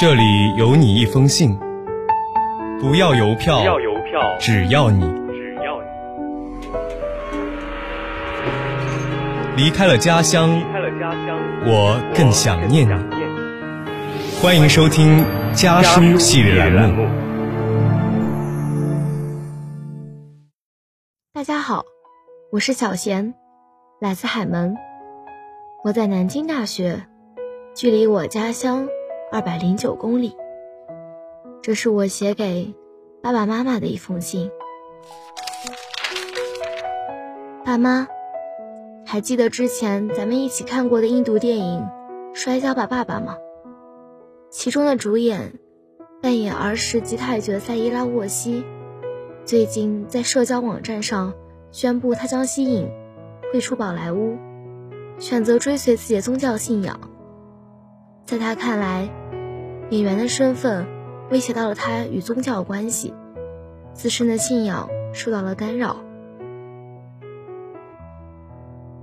这里有你一封信，不要邮票，不要邮票，只要你只要你离开了家乡，离开了家乡，我更想念你。想念你。欢迎收听家书系列栏目。大家好，我是小贤，来自海门。我在南京大学，距离我家乡二百零九公里。这是我写给爸爸妈妈的一封信。爸妈，还记得之前咱们一起看过的印度电影《摔跤吧，爸爸》吗？其中的主演扮演儿时吉泰角赛伊拉沃西。最近在社交网站上宣布，他将吸引退出宝莱坞，选择追随自己的宗教信仰。在他看来，演员的身份威胁到了他与宗教关系，自身的信仰受到了干扰。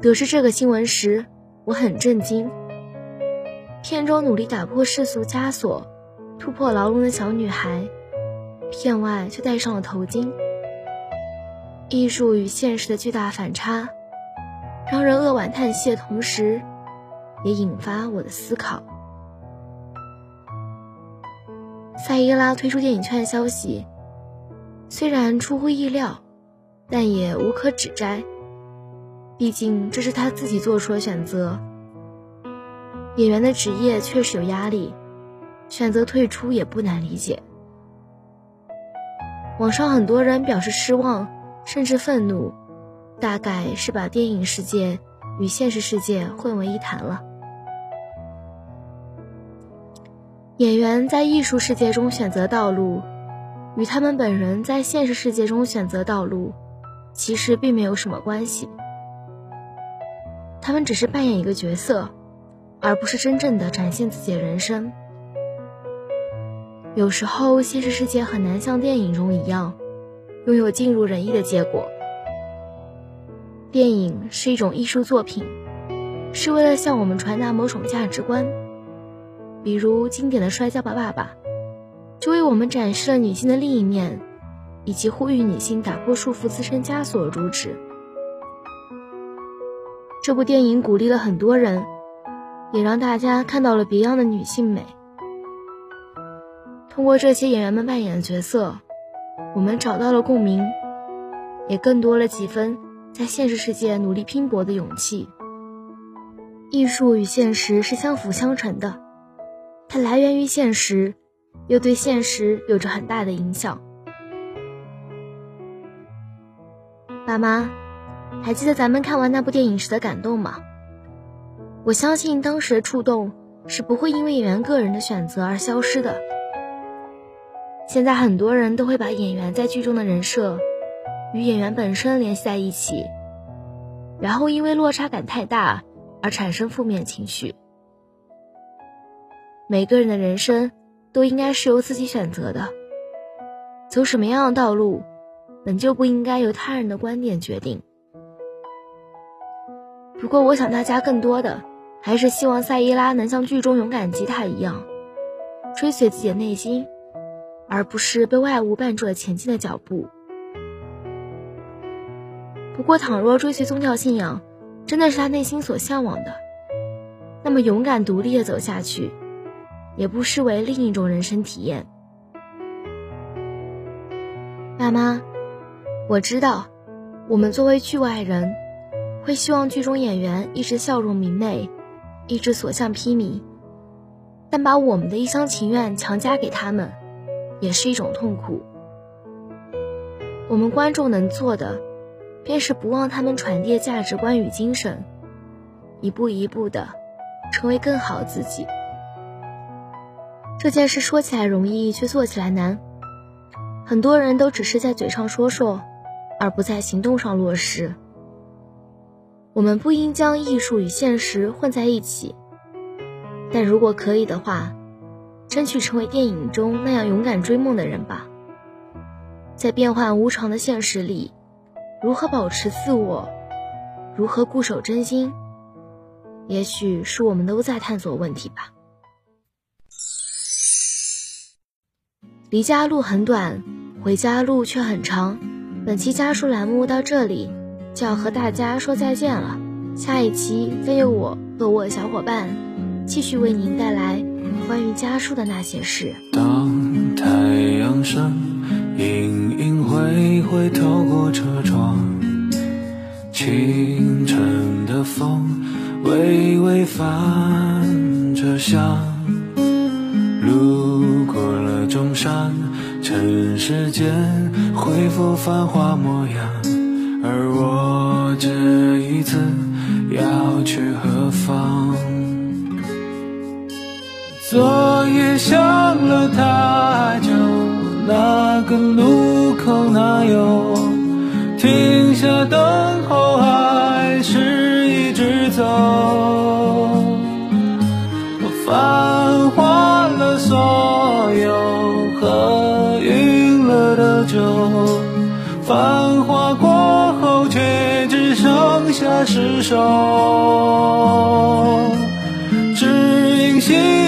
得知这个新闻时，我很震惊。片中努力打破世俗枷锁、突破牢笼的小女孩。片外却戴上了头巾。艺术与现实的巨大反差，让人扼腕叹息的同时，也引发我的思考。塞伊拉推出电影圈的消息，虽然出乎意料，但也无可指摘。毕竟这是他自己做出的选择。演员的职业确实有压力，选择退出也不难理解。网上很多人表示失望，甚至愤怒，大概是把电影世界与现实世界混为一谈了。演员在艺术世界中选择道路，与他们本人在现实世界中选择道路，其实并没有什么关系。他们只是扮演一个角色，而不是真正的展现自己的人生。有时候，现实世界很难像电影中一样，拥有尽如人意的结果。电影是一种艺术作品，是为了向我们传达某种价值观。比如经典的《摔跤吧，爸爸》，就为我们展示了女性的另一面，以及呼吁女性打破束缚自身枷锁的主旨。这部电影鼓励了很多人，也让大家看到了别样的女性美。通过这些演员们扮演的角色，我们找到了共鸣，也更多了几分在现实世界努力拼搏的勇气。艺术与现实是相辅相成的，它来源于现实，又对现实有着很大的影响。爸妈，还记得咱们看完那部电影时的感动吗？我相信当时的触动是不会因为演员个人的选择而消失的。现在很多人都会把演员在剧中的人设与演员本身联系在一起，然后因为落差感太大而产生负面情绪。每个人的人生都应该是由自己选择的，走什么样的道路，本就不应该由他人的观点决定。不过，我想大家更多的还是希望赛伊拉能像剧中勇敢吉他一样，追随自己的内心。而不是被外物绊住了前进的脚步。不过，倘若追随宗教信仰真的是他内心所向往的，那么勇敢独立的走下去，也不失为另一种人生体验。爸妈，我知道，我们作为剧外人，会希望剧中演员一直笑容明媚，一直所向披靡，但把我们的一厢情愿强加给他们。也是一种痛苦。我们观众能做的，便是不忘他们传递的价值观与精神，一步一步的成为更好自己。这件事说起来容易，却做起来难。很多人都只是在嘴上说说，而不在行动上落实。我们不应将艺术与现实混在一起，但如果可以的话。争取成为电影中那样勇敢追梦的人吧。在变幻无常的现实里，如何保持自我，如何固守真心，也许是我们都在探索问题吧。离家路很短，回家路却很长。本期家书栏目到这里就要和大家说再见了，下一期非由我和我小伙伴继续为您带来关于家书的那些事。当太阳升，隐隐晦晦透过车窗，清晨的风微微泛着香。中山，尘世间恢复繁华模样。而我这一次要去何方？昨夜想了太久，那个路口哪有停下等候，还是一直走？繁华过后却只剩下失守。只因心